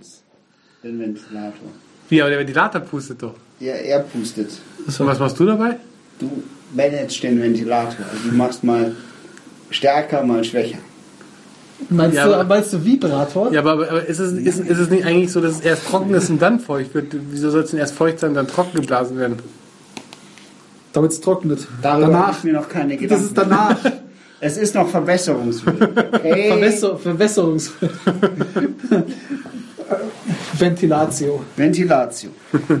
ist. Den Ventilator. Wie, aber der Ventilator pustet doch. Ja, er pustet. Und was machst du dabei? Du managst den Ventilator. Also du machst mal stärker, mal schwächer. Meinst, Ja, du, aber- meinst du Vibrator? Ja, aber, aber ist, es, ist, ist es nicht eigentlich so, dass es erst trocken ist und dann feucht wird? Wieso soll es denn erst feucht sein und dann trocken geblasen werden? Damit es trocknet. Darüber danach. ich mir noch keine Das Gedanken. ist danach. Es ist noch verbesserungswürdig. Okay? Verwässer, Verwässerungs. Ventilatio. Ventilatio. So.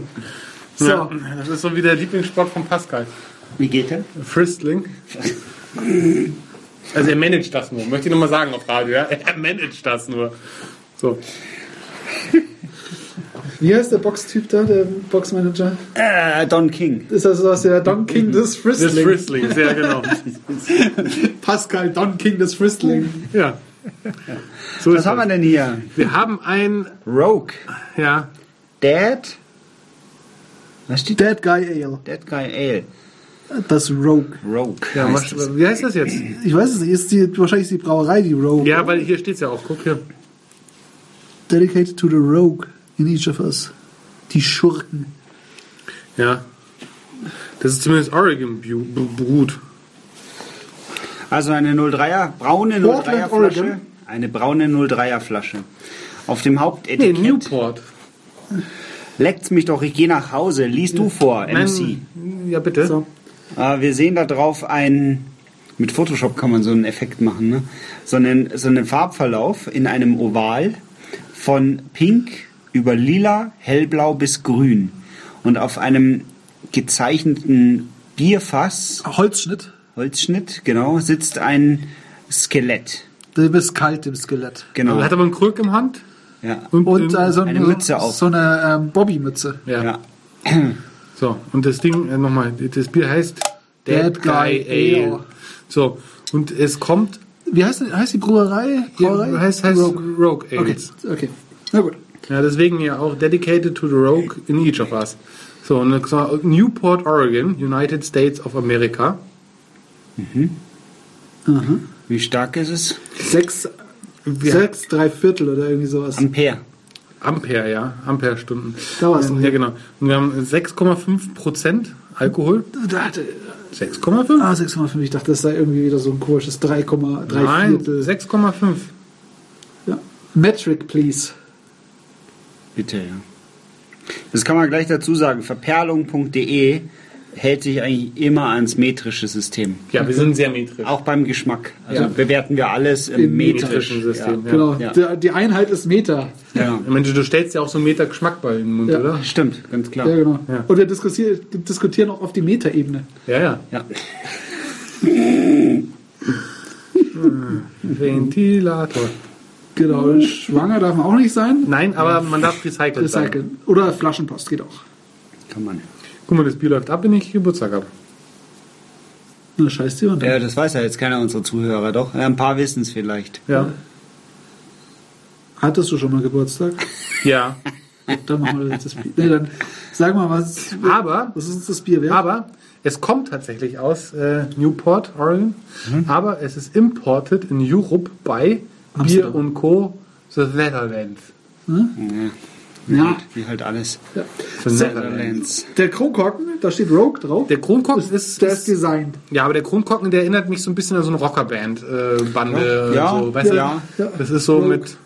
Ja, das ist so wie der Lieblingssport von Pascal. Wie geht der? Fristling. Also er managt das nur, möchte ich nochmal sagen auf Radio. Ja? Er managt das nur. So. Wie heißt der Boxtyp da, der Boxmanager? Äh, Don King. Ist das aus der Don King des Das Fristling? Fristling, sehr genau. Pascal Don King des Fristling. Ja. So Was haben wir das. denn hier? Wir haben ein, Rogue. ja, Dad. Was steht Dead Guy Ale. Dead Guy Ale. Das Rogue. Rogue. ja heißt was, es. wie heißt das jetzt? Ich weiß es nicht, ist die, wahrscheinlich ist die Brauerei die Rogue. Ja, weil hier steht es ja auch. Guck hier. Dedicated to the Rogue in each of us. Die Schurken. Ja. Das ist zumindest Oregon Brut. Also eine 03er, braune 03er Portland, Flasche. Eine braune 03er Flasche. Auf dem Nee, Hauptetikett Newport. leckt's mich doch, ich gehe nach Hause. Lies du vor, MC. Nein, ja, bitte. So. Äh, wir sehen da drauf ein, mit Photoshop kann man so einen Effekt machen, ne? so, einen, so einen Farbverlauf in einem Oval von pink über lila, hellblau bis grün. Und auf einem gezeichneten Bierfass, Holzschnitt. Holzschnitt, genau, sitzt ein Skelett. Du bist kalt im Skelett. Genau. Hat aber einen Krug im Hand. Ja. Und, Und äh, so Eine Mütze auf. So eine ähm, Bobby-Mütze. ja. ja. So, und das Ding, äh, nochmal, das Bier heißt Dead Guy Ale. So, und es kommt, Wie heißt, heißt die Brauerei? Brauerei? ja, heißt, heißt Rogue, Rogue. Okay. Ales. okay. Na gut. Ja, deswegen ja auch dedicated to the Rogue in each of us. So, und Newport, Oregon, United States of America. Wie stark ist es? Sechs, sechs, drei Viertel oder irgendwie sowas. Ampere. Ampere, ja, Amperestunden. Da war's noch. Ja, genau. Und wir haben 6,5 Prozent Alkohol. Da hatte- 6,5? Ah, 6,5. Ich dachte, das sei irgendwie wieder so ein komisches 3,3 Nein, Viertel. 6,5. Ja. Metric, please. Bitte, ja. Das kann man gleich dazu sagen. Verperlung.de hält sich eigentlich immer ans metrische System. Ja, wir sind sehr metrisch. Auch beim Geschmack. Also Ja. bewerten wir alles im, Im metrisch. metrischen System. Ja. Genau. Ja. Die Einheit ist Meter. Ja. ja. Mensch, du stellst ja auch so einen Meter Geschmackball in den Mund, Ja. oder? Stimmt, ganz klar. Ja, genau. Ja. Und wir diskutieren, diskutieren auch auf die Metaebene. Ja, ja. Ja. Ventilator. Genau. Schwanger darf man auch nicht sein. Nein, aber man darf recyceln. sein. Recyceln. Oder Flaschenpost geht auch. Kann man. Guck mal, das Bier läuft ab, wenn ich Geburtstag habe. Na, scheiß jemand. Ja, das weiß ja jetzt keiner unserer Zuhörer, doch. Ja, ein paar wissen es vielleicht. Ja. Hattest du schon mal Geburtstag? Ja. Dann machen wir jetzt das Bier. Nee, dann sag mal, was, Aber, was ist uns das Bier wert? aber es kommt tatsächlich aus äh, Newport, Oregon. Aber es ist imported in Europe bei Bier Amsterdam. und Co. The Netherlands. ja. Wie halt alles. ja. The Netherlands. Der Kronkorken, da steht Rogue drauf. Der Kronkorken ist, der ist designt. ja, aber der Kronkorken, der erinnert mich so ein bisschen an so eine Rockerband-Bande. Ja, so, weißt ja, du? ja. Das ist so Rogue. mit,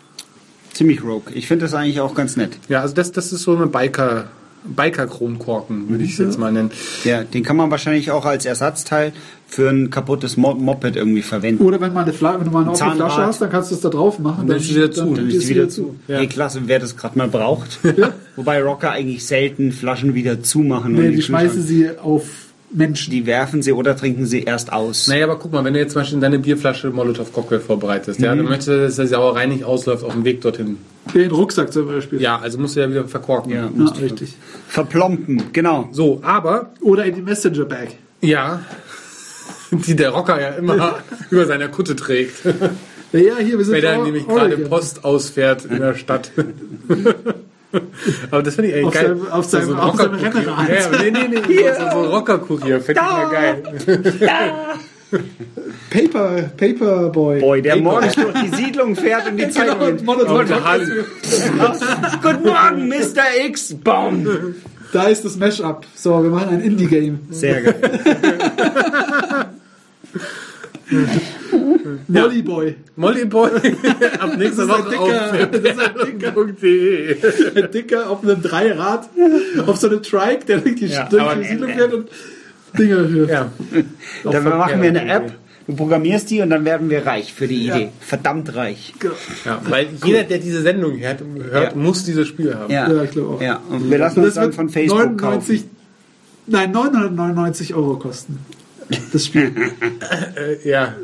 Ziemlich rogue. Ich finde das eigentlich auch ganz nett. ja, also das, das ist so eine Biker, Biker-Kronkorken, würde ich es jetzt mal nennen. Ja, den kann man wahrscheinlich auch als Ersatzteil für ein kaputtes Mo Moped irgendwie verwenden. Oder wenn, mal eine wenn du mal eine offene Zahnrad. Flasche hast, dann kannst du es da drauf machen. Dann ist sie wieder zu. Dann ist ist die wieder zu. Ja. Hey, klasse, wer das gerade mal braucht. Wobei Rocker eigentlich selten Flaschen wieder zumachen. und Nee, die schmeißen sie auf Menschen. Die werfen sie oder trinken sie erst aus. Naja, aber guck mal, wenn du jetzt zum Beispiel in deine Bierflasche Molotow-Cocktail vorbereitest, ja, dann möchtest du, dass der Sauerei nicht ausläuft auf dem Weg dorthin. Den Rucksack zum Beispiel. Ja, also musst du ja wieder verkorken. Ja, Ja, richtig. verplompen, genau. So, aber, Oder in die Messenger-Bag. ja, die der Rocker ja immer über seiner Kutte trägt, Ja, hier, wir sind wenn er nämlich gerade. Post ausfährt in der Stadt. Aber das finde ich eigentlich Auf geil. seinem- auf seinem- so ein auf seinem Rockerkurier. Rennrad. Ja, nee, nee, nee, so, so ein Rockerkurier, finde ich mal geil. Paper, Paperboy. Boy, der Ey, morgens durch die Siedlung fährt und die Zeitung Genau, mit. Monotone. Guten Morgen, Mr. X. Baum. Da ist das Mashup. So, wir machen ein Indie-Game. Sehr geil. Mollyboy. Molly Boy ab nächster Das ist ein Woche dicker- auf das ist ein dicker- film.de. Ein Dicker auf einem Dreirad, auf so einem Trike, der durch die, Ja, durch aber- die Siedlung fährt und Dinger hört. Ja. Dann machen wir eine App. Du programmierst die und dann werden wir reich für die Idee. Verdammt reich. ja. Weil jeder, der diese Sendung hört, hört Ja. muss dieses Spiel haben. Ja, Ja, ich glaube auch. Ja, und wir lassen uns Das dann wird von Facebook 99, nein, 999 Euro kosten. Das Spiel. Äh, ja.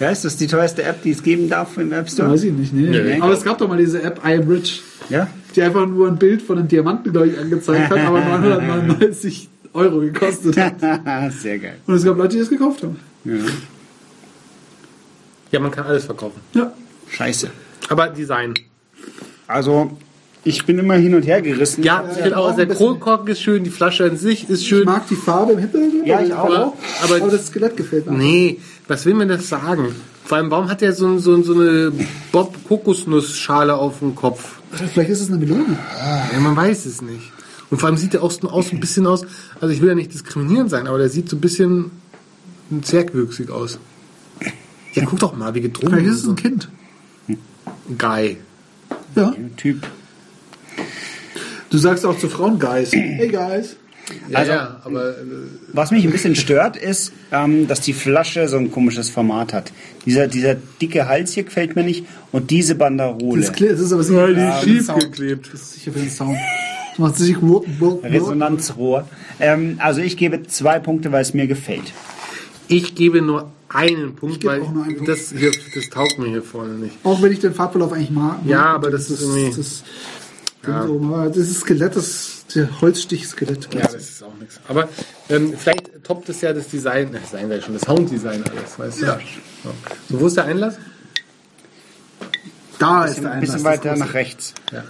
Ja, ist das die teuerste App, die es geben darf im App Store? Weiß ich nicht, nee. Nee. Aber es gab doch mal diese App I Am Rich, Ja? die einfach nur ein Bild von einem Diamanten, glaube ich, angezeigt hat, aber 999 Euro gekostet hat. Sehr geil. Und es gab Leute, die es gekauft haben. Ja. ja, man kann alles verkaufen. Ja. Scheiße. Aber Design. Also, ich bin immer hin und her gerissen. Ja, ich finde auch der Kronkorken ist schön, die Flasche an sich ist Ich schön. mag die Farbe im Hintergrund. Ja, ich auch. Aber, Aber- aber das Skelett gefällt mir. Nee, was will man das sagen? Vor allem, warum hat er so, so, so eine Bob-Kokosnussschale auf dem Kopf? Vielleicht ist es eine Melone. Ja, man weiß es nicht. Und vor allem sieht er aus, aus ein bisschen aus, also ich will ja nicht diskriminierend sein, aber der sieht so ein bisschen zwergwüchsig aus. Ja, guck doch mal, wie gedrungen Vielleicht ist es so. ein Kind. Guy. Ja. Typ. Du sagst auch zu Frauen Guys. Hey Guys. Ja, Also- ja, aber äh, Was mich ein bisschen stört, ist, ähm, dass die Flasche so ein komisches Format hat. Dieser, dieser dicke Hals hier gefällt mir nicht und diese Banderole. Das, das ist aber sicher für den schief Sound. geklebt. Das ist sicher für den Sound. Das macht sich Resonanzrohr. Ähm, also ich gebe zwei Punkte, weil es mir gefällt. ich gebe nur einen Punkt, weil auch nur einen Punkt. das hier, das taugt mir hier vorne nicht. Auch wenn ich den Farbverlauf eigentlich mag. Ja, mag, aber das ist irgendwie- Das, das, aber das Skelett, das der Holzstich-Skelett. Ja, das ist auch nichts. Aber ähm, vielleicht toppt es ja das Design, das Design wäre schon, das Sounddesign alles, weißt du? Ja. So. so, wo ist der Einlass? Da ist Ein der Einlass. bisschen das weiter nach rechts. Ja.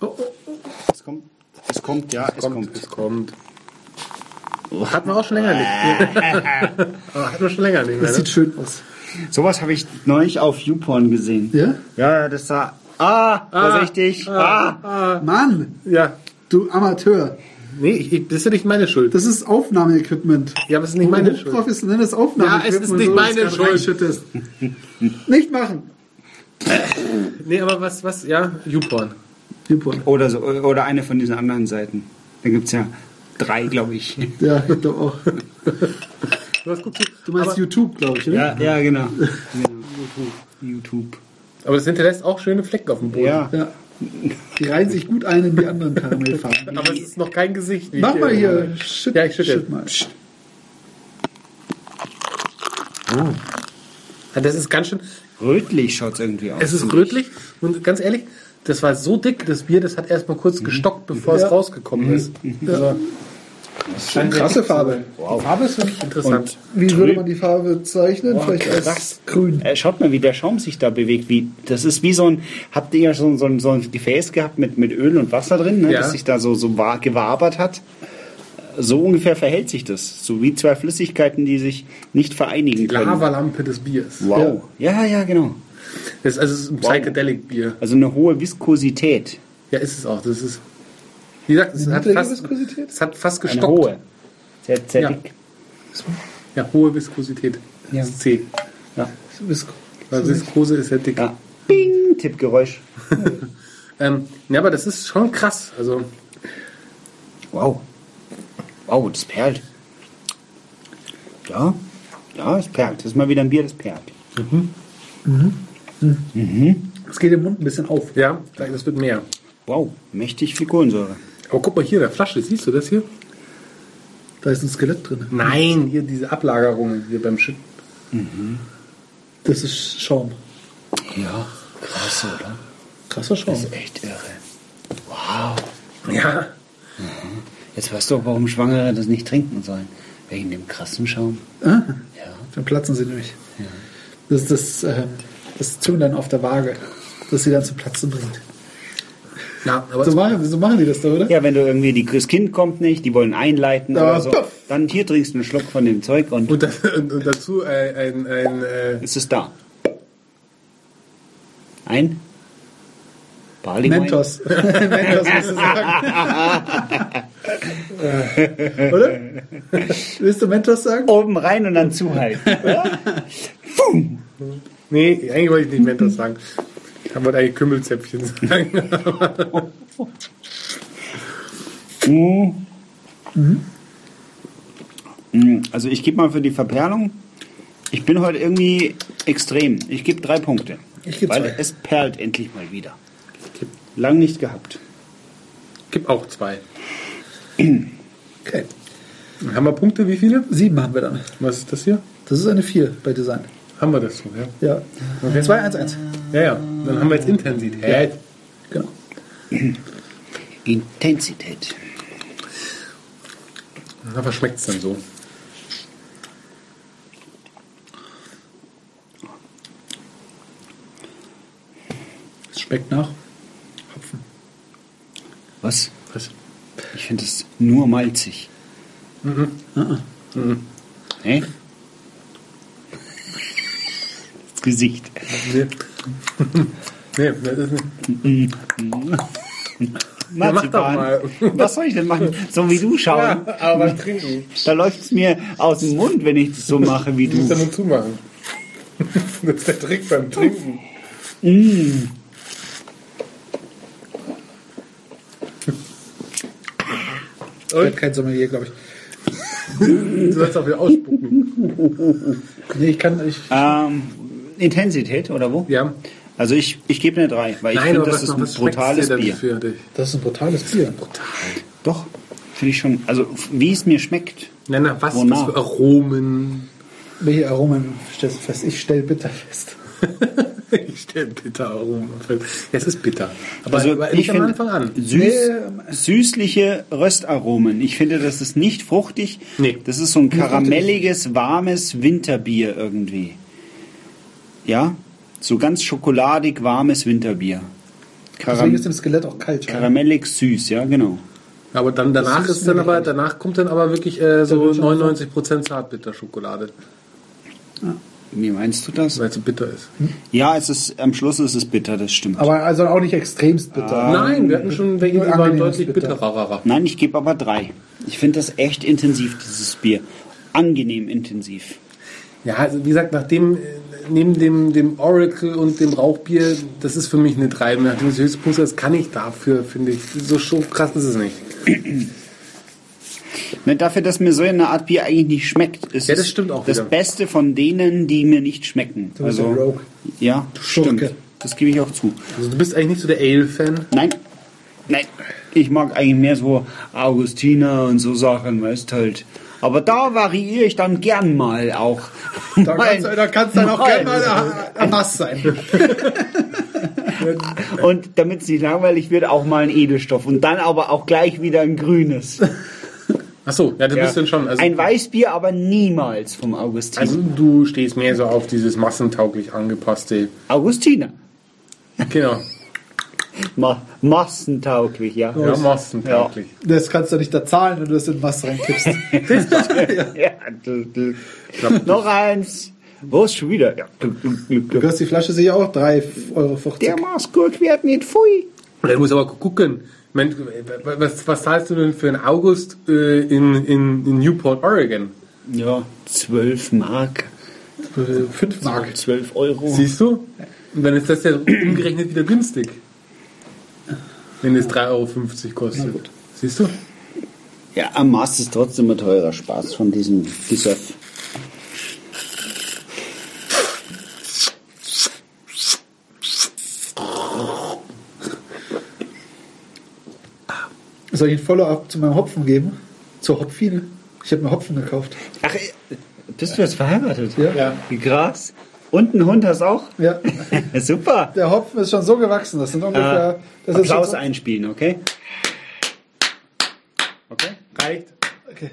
Oh, oh, oh. Es kommt, es kommt, ja, es kommt, kommt. es kommt. Hatten wir auch schon länger nicht. Aber hatten wir schon länger nicht mehr. Das Ne? sieht schön aus. Sowas habe ich neulich auf YouPorn gesehen. Ja? Ja, das sah. Ah, vorsichtig. Ah, Mann, Ja. du Amateur. Nee, ich, ich, das ist ja nicht meine Schuld. Das ist Aufnahmeequipment. Ja, aber es ist nicht meine Schuld. Professionelles Aufnahmeequipment. Ja, es ist nicht meine Schuld. nicht machen. Nee, aber was, was, ja, YouPorn. Super. oder, so, oder eine von diesen anderen Seiten. Da gibt es ja drei, glaube ich. Ja, gibt doch auch. Was guckst du? Du meinst aber, YouTube, glaube ich, oder? Ja, ja, genau. genau. YouTube. Aber das hinterlässt auch schöne Flecken auf dem Boden. Ja. Ja. Die reihen sich gut ein in die anderen Karamellfarben. Aber es ist noch kein Gesicht. wie Mach ich mal hier- hier. Shit, Ja, ich schütte. shit mal. Ja, Das ist ganz schön. Rötlich schaut es irgendwie aus. Es ist rötlich und ganz ehrlich, das war so dick, das Bier, das hat erstmal kurz gestockt, bevor Ja. es rausgekommen ist. Also, Eine krasse Farbe. Die Farbe ist wirklich interessant. Wie würde man die Farbe zeichnen? Vielleicht als krass. grün. Äh, schaut mal, wie der Schaum sich da bewegt. Wie, das ist wie so ein, habt ihr ja so, ein- so, so ein Gefäß gehabt mit, mit Öl und Wasser drin, ne, Ja. das sich da so, so wa- gewabert hat? So ungefähr verhält sich das. So wie zwei Flüssigkeiten, die sich nicht vereinigen können. Lavalampe des Biers. Wow. Ja, ja, genau. Das ist, also es ist ein Psychedelic-Bier. Also eine hohe Viskosität. Ja, ist es auch. Das ist, wie gesagt, es hat fast, Viskosität? es hat fast Eine gestockt. hohe. Sehr, sehr Ja. dick. Ja, hohe Viskosität. Ja. Das ist C. Ja. Visko. Weil Viskose ist ja dick. ja. Bing, Tippgeräusch. Ähm, ja, aber das ist schon krass. Also, Wow. Wow, das perlt. Ja, ja, es perlt. Das ist mal wieder ein Bier, das perlt. Es geht im Mund ein bisschen auf. ja, das wird mehr. Wow, mächtig viel Kohlensäure. Aber guck mal hier, der Flasche, siehst du das hier? Da ist ein Skelett drin. Nein, hier diese Ablagerungen hier beim Schütten. Das ist Schaum. Ja, krass, oder? Krasser Schaum. Das ist echt irre. Wow. Ja. Jetzt weißt du auch, warum Schwangere das nicht trinken sollen. Wegen dem krassen Schaum. Ah, Ja. dann platzen sie nämlich. Das ist das, ähm, das Zünglein auf der Waage, das sie dann zum Platzen bringt. Ja, aber So machen, so machen die das doch, oder? Ja, wenn du irgendwie, die, das Kind kommt nicht, die wollen einleiten Ja, oder so, puff. dann hier trinkst du einen Schluck von dem Zeug und und, das, und, und dazu ein, ein, ein äh, ist es da. Ein Barley Mentos. Mentos musst du sagen. oder? Willst du Mentos sagen? Oben rein und dann zuhalten. Nee, eigentlich wollte ich nicht Mentos sagen. Ich wollte eigentlich Kümmelzäpfchen sagen. Mm, Also ich gebe mal für die Verperlung, ich bin heute irgendwie extrem. Ich gebe drei Punkte. Ich geb Weil zwei. es perlt endlich mal wieder. Lang nicht gehabt. Gib auch zwei. Okay. Haben wir Punkte? Wie viele? Sieben haben wir dann. Was ist das hier? Das ist eine vier bei Design. Haben wir das so, ja? Ja. 2-1-1. Ja, ja. Dann haben wir jetzt Intensität. Genau. Intensität. Na, was schmeckt es denn so? Es schmeckt nach Hopfen. Was? Was? Ich finde es nur malzig. Hä? Gesicht. Nee. nee, das ist nicht. Ja, mach doch mal. Was soll ich denn machen? So wie du schauen. Ja, aber trinken. Da läuft es mir aus dem Mund, wenn ich das so mache wie Du musst ja du. nur zumachen. Das ist der Trick beim Trinken. Ich bin kein Sommelier, glaube ich. Du sollst auch wieder ausspucken. Nee, ich kann. Ich, Ähm, Intensität oder wo? Ja. Also ich, ich gebe eine 3, weil ich finde, das ist ein brutales Bier. das ist ein brutales Bier. Doch, finde ich schon. Also wie es mir schmeckt. Nein, na, was, was für Aromen? Welche Aromen stellst du fest? Ich stelle bitter fest. ich stelle bitter Aromen fest. Es ist bitter. Aber, Also aber ich finde Anfang an. süß, Nee, süßliche Röstaromen. Ich finde, das ist nicht fruchtig. Nee. Das ist so ein karamelliges, warmes Winterbier irgendwie. Ja, so ganz schokoladig warmes Winterbier. Deswegen Karam ist dem Skelett auch kalt. ja. karamellig süß, ja genau. Aber dann danach Das ist ist dann aber, danach kommt dann aber wirklich äh, so wird schon 99% Zartbitterschokolade, Wie meinst du das? weil es so bitter ist. Ja, es ist am Schluss ist es bitter, das stimmt. Aber also auch nicht extremst bitter. Nein, wir hatten schon welche, die waren deutlich bitter. bitterer. Nein, ich gebe aber drei. Ich finde das echt intensiv, dieses Bier. Angenehm intensiv. Ja, also wie gesagt, nachdem, äh, neben dem, dem Oracle und dem Rauchbier, das ist für mich eine 3. Nachdem es Höchstpunkt ist, kann ich dafür, finde ich. So schon krass ist es nicht. Ne, dafür, dass mir so eine Art Bier eigentlich nicht schmeckt, ist Ja, das stimmt auch das wieder. Beste von denen, die mir nicht schmecken. Du also, Rogue. Ja, Schurke. stimmt. Das gebe ich auch zu. Also du bist eigentlich nicht so der Ale-Fan. Nein, nein. Ich mag eigentlich mehr so Augustiner und so Sachen, weißt halt. Aber da variiere ich dann gern mal auch. Da kannst, du- da kannst du dann auch gerne mal am Nass sein. Und damit es nicht langweilig wird, auch mal ein Edelstoff. Und dann aber auch gleich wieder ein grünes. Achso, ja, du Ja. bist dann schon. Also, ein Weißbier, aber niemals vom Augustiner. also du stehst mehr so auf dieses massentauglich angepasste. Augustiner. Genau. Ma massentauglich, ja. Ja, massentauglich. Das kannst du nicht da zahlen, wenn du das in Masse reinkippst. Ja, du, du. Noch eins. Wo ist schon wieder? Ja. Du kostet die Flasche sicher auch 3,50 Euro. Der Maßgurt wird nicht pfui. Du musst aber gucken. Ich was, was zahlst du denn für einen August äh, in, in, in Newport, Oregon? Ja, 12 Mark. 5 Mark. 12 Euro. Siehst du? Und dann ist das ja umgerechnet wieder günstig. Wenn es 3,50 Euro kostet. gut. Siehst du? Ja, am Mast ist trotzdem ein teurer Spaß von diesem Gesöff. Soll ich ein Follow-up zu meinem Hopfen geben? Zur Hopfine? Ich habe mir Hopfen gekauft. Ach, bist du jetzt verheiratet? Ja. Ja. Wie krass. Und einen Hund hast du auch? Ja, Super. der Hopfen ist schon so gewachsen. Das sind ungefähr. Das ist schon Applaus so, einspielen, okay? Okay. Reicht. okay.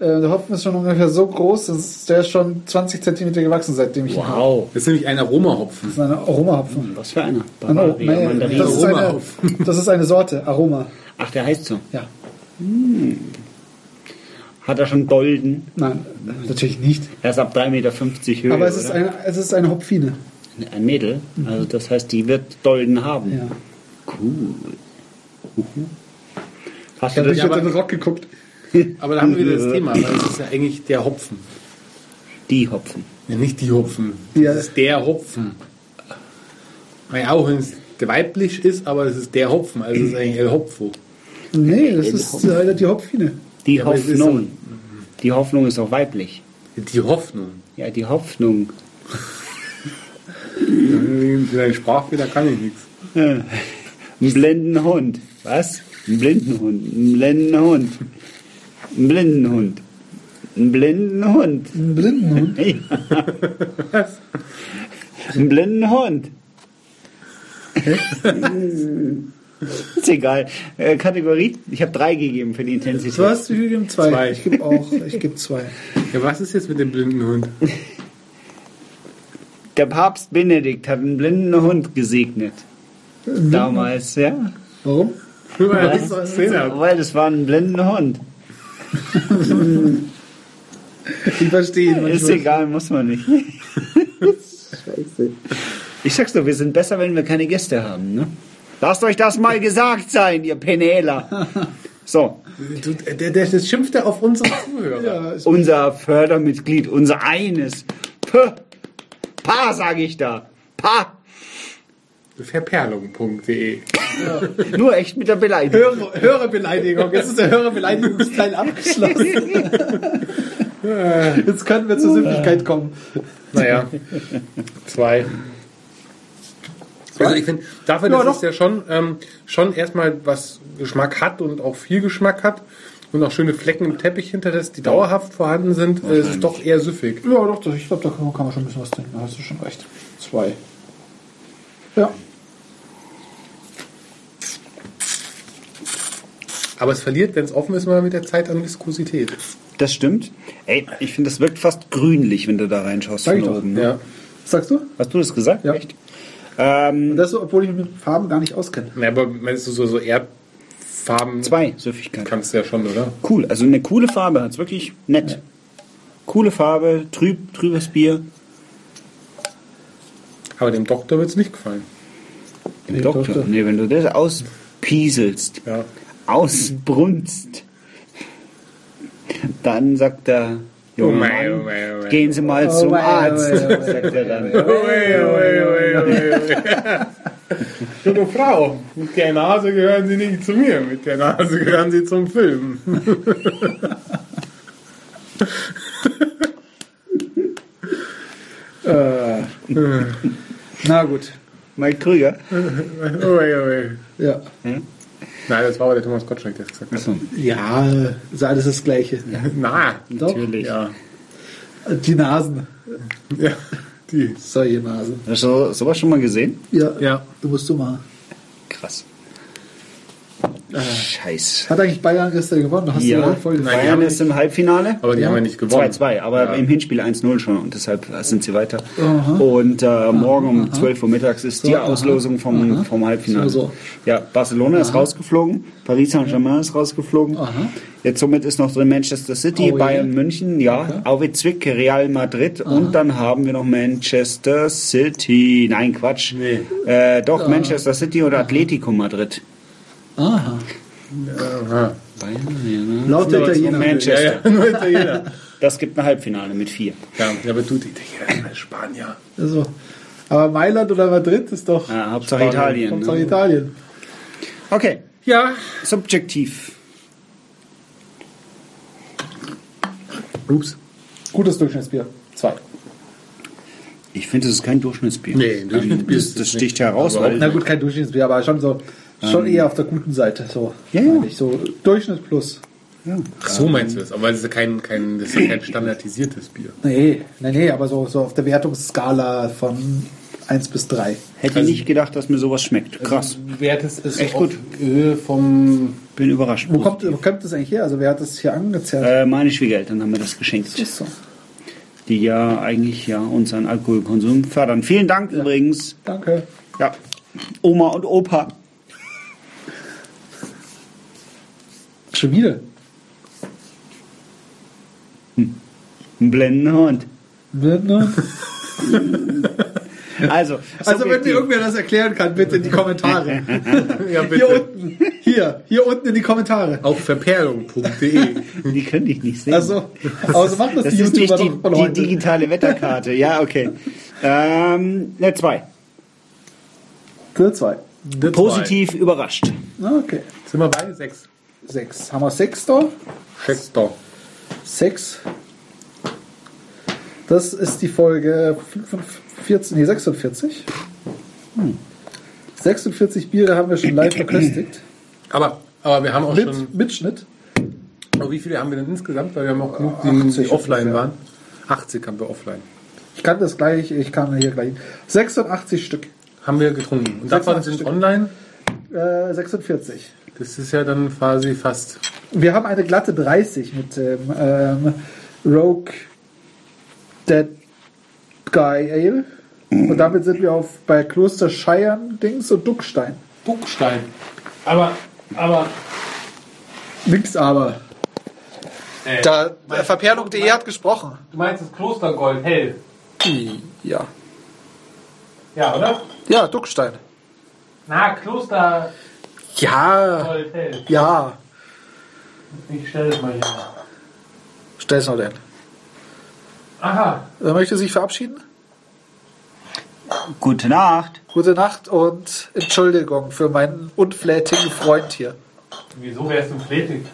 Äh, der Hopfen ist schon ungefähr so groß, dass der ist schon 20 Zentimeter gewachsen, seitdem ich ihn habe. Wow. Das ist nämlich ein Aromahopfen. Das ist ein Aromahopfen. Was für einer? Ein Ar- Bavaria, nee, Mandarin. das, ist eine, Aromahopfen. das ist eine Sorte, Aroma. Ach, der heißt so. Ja. Hat er schon Dolden? Nein, natürlich nicht. Er ist ab 3,50 Meter Höhe. Aber es ist, eine, es ist eine Hopfine. ein Mädel. Also das heißt, die wird Dolden haben. Ja. Cool. Uhu. Hast Ich du habe das durch aber- den Rock geguckt. Aber da haben wir wieder das Thema, weil es ist ja eigentlich der Hopfen. die Hopfen? Ja, nicht die Hopfen. Ja. Das ist der Hopfen. Naja, auch wenn es weiblich ist, aber es ist der Hopfen. Also es ist eigentlich El Hopfo. Nee, das ist äh, die Hopfine. Die Ja, aber Hoffnung. Die Hoffnung ist auch weiblich. Die Hoffnung. Ja, die Hoffnung. Deinen Sprachfehler kann ich nichts. Ein blenden Hund. Was? Ein blinden Hund. Ein blenden Hund. Ein blinden Hund. Ein blinden Hund. Ein Blindenhund. Hey. Ein blinden Hund. Ist egal. Äh, Kategorie? Ich habe drei gegeben für die Intensität. Du hast gegeben? Zwei. Zwei. Ich gebe auch, ich gebe zwei. Ja, was ist jetzt mit dem blinden Hund? Der Papst Benedikt hat einen blinden Hund gesegnet. Damals, ja. Warum? Weil. Weil das war ein blinder Hund. Ich verstehe ihn Ist manchmal. egal, muss man nicht. Ich sag's doch, wir sind besser, wenn wir keine Gäste haben. Ne? Lasst euch das mal gesagt sein, ihr Penäler. So, der, der, das schimpft er auf unsere Zuhörer. Ja, unser Fördermitglied, unser eines. Puh. Pa, sage ich da. Pa. Verperlung.de Nur echt mit der Beleidigung. Höre, Hörerbeleidigung. Jetzt ist der Hörerbeleidigungsteil abgeschlossen. Jetzt können wir zur Süffigkeit kommen. Naja, zwei. Also ich finde, dafür, Ja, dass doch. es ja schon, ähm, schon erstmal was Geschmack hat und auch viel Geschmack hat und auch schöne Flecken im Teppich hinter das, die dauerhaft vorhanden sind, äh, ist es doch eher süffig. Ja, doch, ich glaube, da kann man, kann man schon ein bisschen was trinken. Da hast du schon recht. Zwei. Ja. Aber es verliert, wenn es offen ist, mal mit der Zeit an Viskosität. Das stimmt. Ey, ich finde, das wirkt fast grünlich, wenn du da reinschaust Sag von ich doch. oben. Ne? Ja. Was sagst du? Hast du das gesagt? Ja. Echt? Ähm, Und das obwohl ich mich mit Farben gar nicht auskenne. ja aber meinst du so, so Erdfarben zwei Süffigkeit. kannst du ja schon, oder? Cool, also eine coole Farbe hat's wirklich nett. Coole Farbe, trüb, trübes Bier. Aber dem Doktor wird es nicht gefallen. Im Nee, Doktor. Doktor. Nee, wenn du das auspieselst, Ja. ausbrunst, dann sagt er, Oh Junge mei, Mann, oh mei, oh mei. gehen Sie mal Oh zum oh Arzt, oh sagt er dann. Junge Frau, mit der Nase gehören Sie nicht zu mir, mit der Nase gehören Sie zum Film. Äh, na gut. Mike Krüger. Ui, ui. Ja. Nein, das war aber der Thomas Gottschalk, der es gesagt hat. Achso, Ja, ist alles das Gleiche. Na, Doch. natürlich. ja. Die Nasen. Ja, die. Solche Nasen. Hast du sowas schon mal gesehen? Ja. Ja. Du musst du mal. Krass. Äh, Scheiß. hat eigentlich Bayern gestern gewonnen? Hast Ja, du voll Nein, die Bayern haben ist im Halbfinale. Aber die Ja. haben ja nicht gewonnen. 2-2, aber Ja. im Hinspiel 1-0 schon und deshalb sind sie weiter. Aha. Und äh, morgen um 12 Uhr mittags ist die So, aha. Auslosung vom, Aha. vom Halbfinale. So, so. Ja, Barcelona ist rausgeflogen, Paris Saint-Germain ist rausgeflogen. Aha. Jetzt somit ist noch drin Manchester City, Oh, Bayern ja. München, ja, Auwe Zwick, Real Madrid und dann haben wir noch Manchester City. Nein, Quatsch. Nee. Äh, doch, Manchester City oder Atletico Madrid. Aha. Aha. Bayern, ja. Laut Italiener. Manchester. Ja, ja, nur Italiener. Das gibt ein Halbfinale mit vier. Ja, aber du, die Italiener, Spanier. Also, aber Mailand oder Madrid ist doch Ja, Hauptsache Spanien. Italien. Hauptsache Ne? Italien. Okay, Ja. subjektiv. Ups. Gutes Durchschnittsbier. Zwei. Ich finde, das ist kein Durchschnittsbier. Nee, ein Durchschnittsbier das, ist das es sticht heraus, weil Na gut, kein Durchschnittsbier, aber schon so schon eher auf der guten Seite. So, Ja, ja. so Durchschnitt plus. Ach so meinst du das? Aber das ist ja kein, kein, das ist ja kein standardisiertes Bier. Nee, nee, nee, aber so, so auf der Wertungsskala von 1 bis 3. Hätte nicht gedacht, dass mir sowas schmeckt. Krass. Wertes ist Echt auf gut. Höhe vom. Bin überrascht. Wo kommt, wo kommt das eigentlich her? Also wer hat das hier angezerrt? Äh, meine Schwiegereltern haben mir das geschenkt. Ist so. Die ja eigentlich ja unseren Alkoholkonsum fördern. Vielen Dank übrigens. Danke. Ja. Oma und Opa. Schon wieder. Ein blendender Hund. Ne? Also, Also wenn mir irgendwer das erklären kann, bitte in die Kommentare. Ja, Hier unten. Hier. Hier unten in die Kommentare. Auf verperlung.de. die könnte ich nicht sehen. Also, also macht das, das die ist nicht YouTuber die, doch von die digitale Wetterkarte. Ja, okay. Ähm, ne, zwei. Für zwei. Positiv überrascht. Ah, Okay. Sind wir bei? Sechs. Sechs. Haben wir sechs da? Sechs doch. Sechs. Das ist die Folge 45, nee, 46. Hm. 46 Biere haben wir schon live verköstigt. Aber, aber wir haben auch Mit schon. Mitschnitt. Oh, wie viele haben wir denn insgesamt? Weil wir haben auch genug, die, 80 die offline waren. 80 haben wir offline. Ich kann das gleich, ich kann hier gleich. 86 Stück. Haben wir getrunken. Und davon 86 sind Stück. online. Äh, 46. Das ist ja dann quasi fast. Wir haben eine glatte 30 mit dem ähm, Rogue Dead Guy Ale. Und damit sind wir auf bei Kloster Scheiern Dings und Duckstein. Buchstein. Aber, aber. Nix aber. Äh, Da, äh, Verperlung.de hat gesprochen. Du meinst das Klostergold hell? Ja. Ja, oder? Ja, Duckstein. Na, Klostergold Ja. Ja. Ich stelle es mal hier. Stell's mal denn. Aha. Wer möchte sich verabschieden? Gute Nacht. Gute Nacht und Entschuldigung für meinen unflätigen Freund hier. Wieso wärst du flätig?